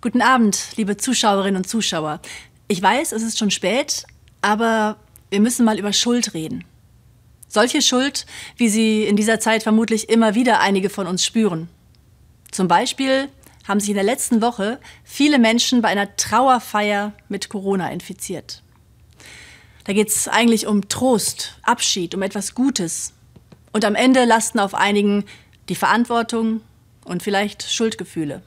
Guten Abend, liebe Zuschauerinnen und Zuschauer. Ich weiß, es ist schon spät, aber wir müssen mal über Schuld reden. Solche Schuld, wie sie in dieser Zeit vermutlich immer wieder einige von uns spüren. Zum Beispiel haben sich in der letzten Woche viele Menschen bei einer Trauerfeier mit Corona infiziert. Da geht es eigentlich um Trost, Abschied, um etwas Gutes. Und am Ende lasten auf einigen die Verantwortung und vielleicht Schuldgefühle.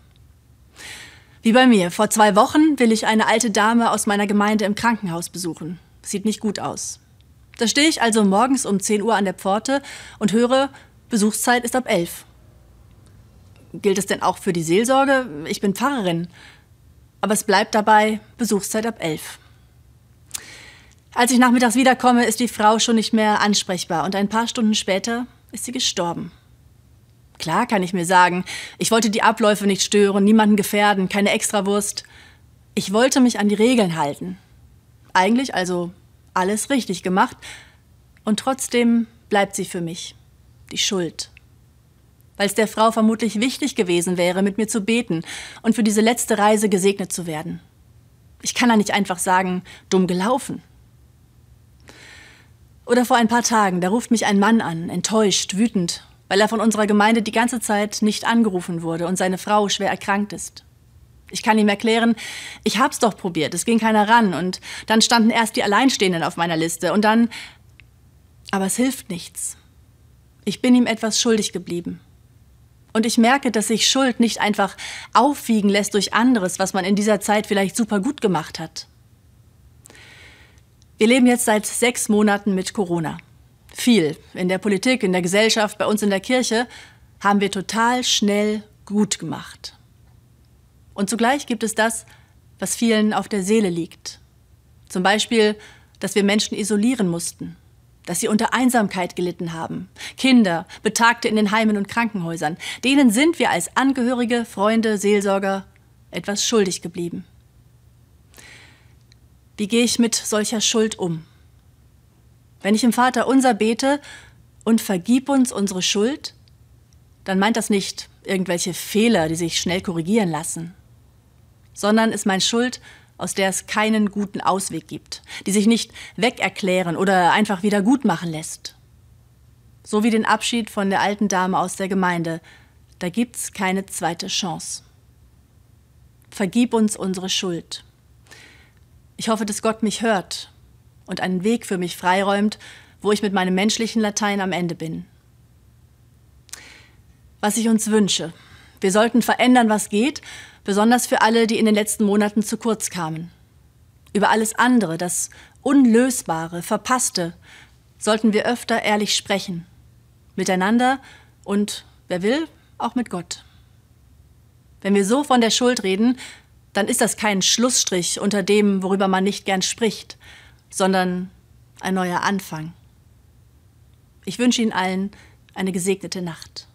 Wie bei mir. Vor zwei Wochen will ich eine alte Dame aus meiner Gemeinde im Krankenhaus besuchen. Sieht nicht gut aus. Da stehe ich also morgens um 10 Uhr an der Pforte und höre, Besuchszeit ist ab 11. Gilt es denn auch für die Seelsorge? Ich bin Pfarrerin. Aber es bleibt dabei, Besuchszeit ab 11. Als ich nachmittags wiederkomme, ist die Frau schon nicht mehr ansprechbar und ein paar Stunden später ist sie gestorben. Klar kann ich mir sagen, ich wollte die Abläufe nicht stören, niemanden gefährden, keine Extrawurst. Ich wollte mich an die Regeln halten. Eigentlich also alles richtig gemacht. Und trotzdem bleibt sie für mich die Schuld. Weil es der Frau vermutlich wichtig gewesen wäre, mit mir zu beten und für diese letzte Reise gesegnet zu werden. Ich kann da nicht einfach sagen, dumm gelaufen. Oder vor ein paar Tagen, da ruft mich ein Mann an, enttäuscht, wütend weil er von unserer Gemeinde die ganze Zeit nicht angerufen wurde und seine Frau schwer erkrankt ist. Ich kann ihm erklären, ich hab's doch probiert, es ging keiner ran und dann standen erst die Alleinstehenden auf meiner Liste und dann. Aber es hilft nichts. Ich bin ihm etwas schuldig geblieben. Und ich merke, dass sich Schuld nicht einfach aufwiegen lässt durch anderes, was man in dieser Zeit vielleicht super gut gemacht hat. Wir leben jetzt seit sechs Monaten mit Corona viel in der Politik, in der Gesellschaft, bei uns in der Kirche, haben wir total schnell gut gemacht. Und zugleich gibt es das, was vielen auf der Seele liegt. Zum Beispiel, dass wir Menschen isolieren mussten, dass sie unter Einsamkeit gelitten haben. Kinder, Betagte in den Heimen und Krankenhäusern, denen sind wir als Angehörige, Freunde, Seelsorger etwas schuldig geblieben. Wie gehe ich mit solcher Schuld um? Wenn ich im Vater unser bete und vergib uns unsere Schuld, dann meint das nicht irgendwelche Fehler, die sich schnell korrigieren lassen, sondern ist mein Schuld, aus der es keinen guten Ausweg gibt, die sich nicht wegerklären oder einfach wieder gut machen lässt. So wie den Abschied von der alten Dame aus der Gemeinde, da gibt's keine zweite Chance. Vergib uns unsere Schuld. Ich hoffe, dass Gott mich hört und einen Weg für mich freiräumt, wo ich mit meinem menschlichen Latein am Ende bin. Was ich uns wünsche. Wir sollten verändern, was geht, besonders für alle, die in den letzten Monaten zu kurz kamen. Über alles andere, das Unlösbare, Verpasste, sollten wir öfter ehrlich sprechen. Miteinander und, wer will, auch mit Gott. Wenn wir so von der Schuld reden, dann ist das kein Schlussstrich unter dem, worüber man nicht gern spricht, sondern ein neuer Anfang. Ich wünsche Ihnen allen eine gesegnete Nacht.